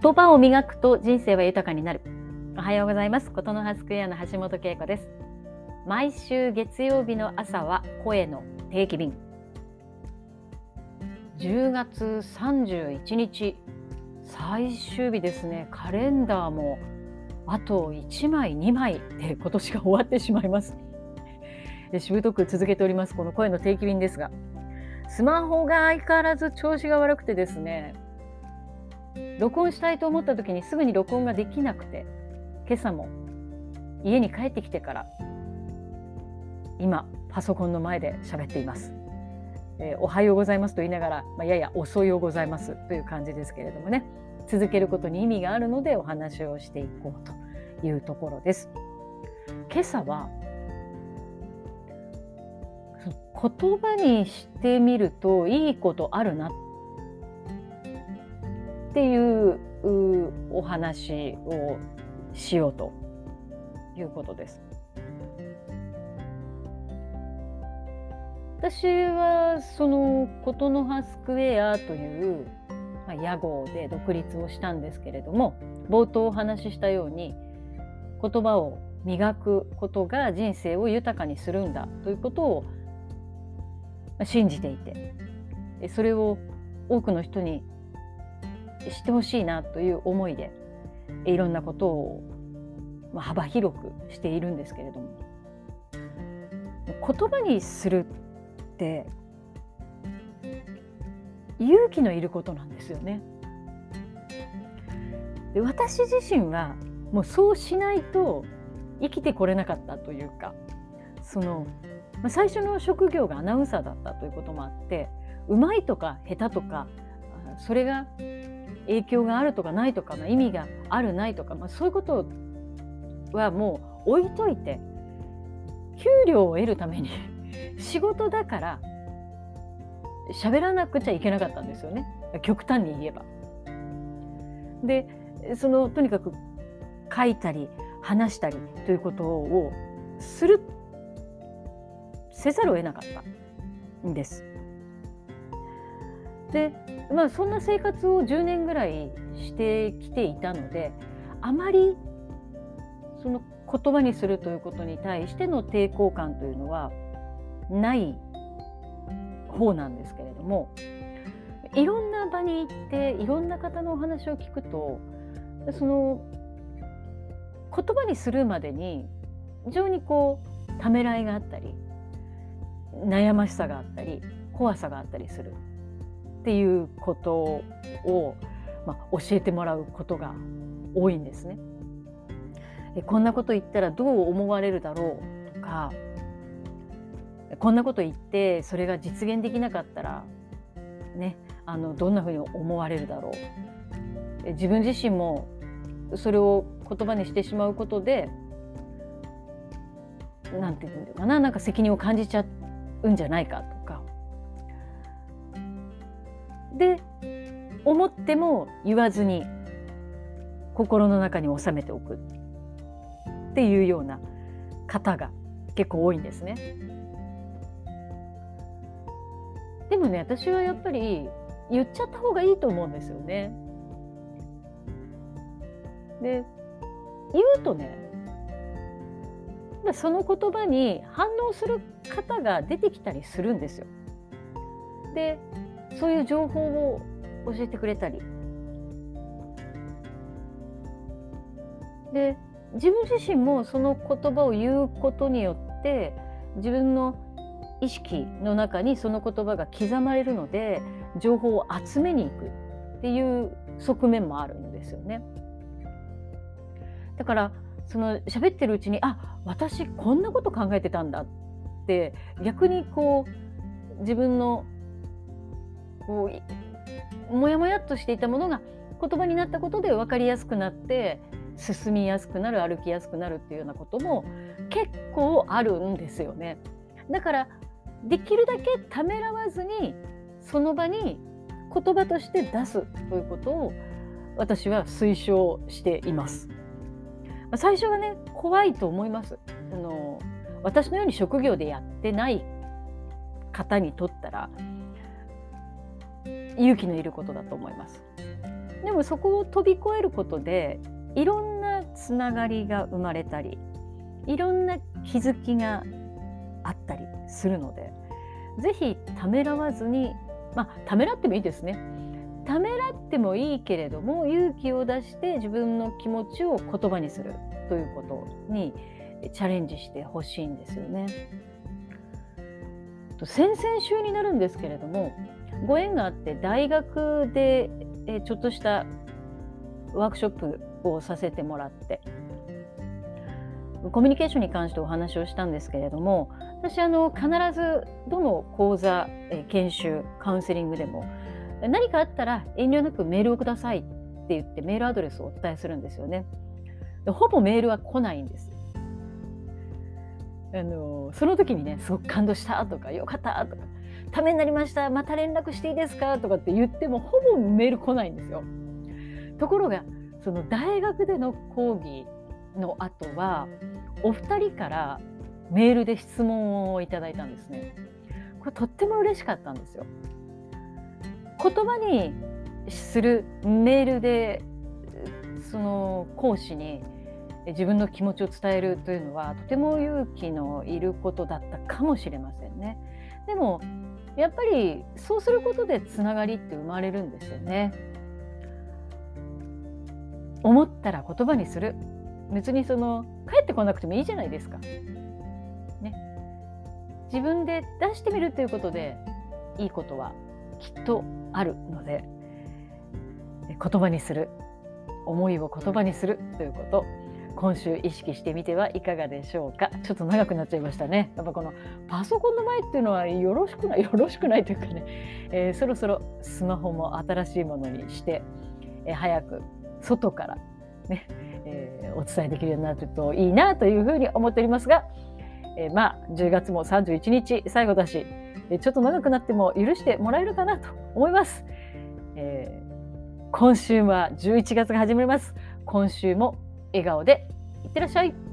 言葉を磨くと人生は豊かになる。おはようございます。ことの葉スクエアの橋本恵子です。毎週月曜日の朝は声の定期便。10月31日。最終日ですね。カレンダーもあと1枚2枚で今年が終わってしまいます。しぶとく続けております。この声の定期便ですが。スマホが相変わらず調子が悪くてですね。録音したいと思った時にすぐに録音ができなくて今朝も家に帰ってきてから今パソコンの前で喋っています、えー、おはようございますと言いながら、まあ、やや遅いようございますという感じですけれどもね続けることに意味があるのでお話をしていこうというところです。今朝は言葉にしてみるといいことあるなっっていうお話をしようということです。私はその琴の葉スクエアという、まあ、屋号で独立をしたんですけれども冒頭お話ししたように言葉を磨くことが人生を豊かにするんだということを信じていてそれを多くの人に知ってほしいなという思いでいろんなことを幅広くしているんですけれども言葉にするって勇気のいることなんですよね。で私自身はもうそうしないと生きてこれなかったというかそのまあ、最初の職業がアナウンサーだったということもあってうまいとか下手とかそれが影響があるとかないとか、まあ、意味があるないとか、まあ、そういうことはもう置いといて給料を得るために 仕事だから喋らなくちゃいけなかったんですよね極端に言えば。でそのとにかく書いたり話したりということをするせざるを得なかったんです。でまあそんな生活を10年ぐらいしてきていたのであまりその言葉にするということに対しての抵抗感というのはない方なんですけれどもいろんな場に行っていろんな方のお話を聞くとその言葉にするまでに非常にこうためらいがあったり悩ましさがあったり怖さがあったりする。っていうことを、まあ、教えてもらうことが多いんですね。こんなこと言ったらどう思われるだろうとかこんなこと言ってそれが実現できなかったらねあのどんなふうに思われるだろう自分自身もそれを言葉にしてしまうことでなんていうのかななんか責任を感じちゃうんじゃないかとかで思っても言わずに心の中に収めておくっていうような方が結構多いんですね。でもね私はやっぱり言っちゃった方がいいと思うんですよね。で言うとねその言葉に反応する方が出てきたりするんですよ。でそういう情報を教えてくれたりで自分自身もその言葉を言うことによって自分の意識の中にその言葉が刻まれるので情報を集めに行くっていう側面もあるんですよね。だからその喋ってるうちにあ私こんなこと考えてたんだって逆にこう自分のこうもやもやっとしていたものが言葉になったことで分かりやすくなって進みやすくなる歩きやすくなるっていうようなことも結構あるんですよね。だからできるだけためらわずにその場に言葉として出すということを私は推奨しています。最初はね怖いと思いますあの私のように職業でやってない方にとったら勇気のいることだと思いますでもそこを飛び越えることでいろんなつながりが生まれたりいろんな気づきがあったりするので是非ためらわずにまあためらってもいいですねためらってもいいけれども勇気を出して自分の気持ちを言葉にするということにチャレンジしてほしいんですよね。先々週になるんですけれどもご縁があって大学でえちょっとしたワークショップをさせてもらってコミュニケーションに関してお話をしたんですけれども私あの必ずどの講座え研修カウンセリングでも何かあったら遠慮なくメールをくださいって言ってメールアドレスをお伝えするんですよね。ほぼメールは来ないんです。あのその時にねすごく感動したとかよかったとかためになりましたまた連絡していいですか？とかって言ってもほぼメール来ないんですよ。ところがその大学での講義の後はお二人からメールで質問をいただいたんですね。これとっても嬉しかったんですよ。言葉にするメールでその講師に自分の気持ちを伝えるというのはとても勇気のいることだったかもしれませんね。でもやっぱりそうすることでつながりって生まれるんですよね。思ったら言葉にする別にその帰ってこなくてもいいじゃないですか。ね、自分で出してみるということでいいことはきっとあるので言葉にする思いを言葉にするということ今週意識してみてはいかがでしょうか？ちょっと長くなっちゃいましたねやっぱこのパソコンの前っていうのはよろしくない よろしくないというかね、えー、そろそろスマホも新しいものにして、えー、早く外からね、えー、お伝えできるようになるといいなというふうに思っておりますが、えまあ10月も31日最後だしちょっと長くなっても許してもらえるかなと思います。えー、今週は11月が始まります。今週も笑顔でいってらっしゃい。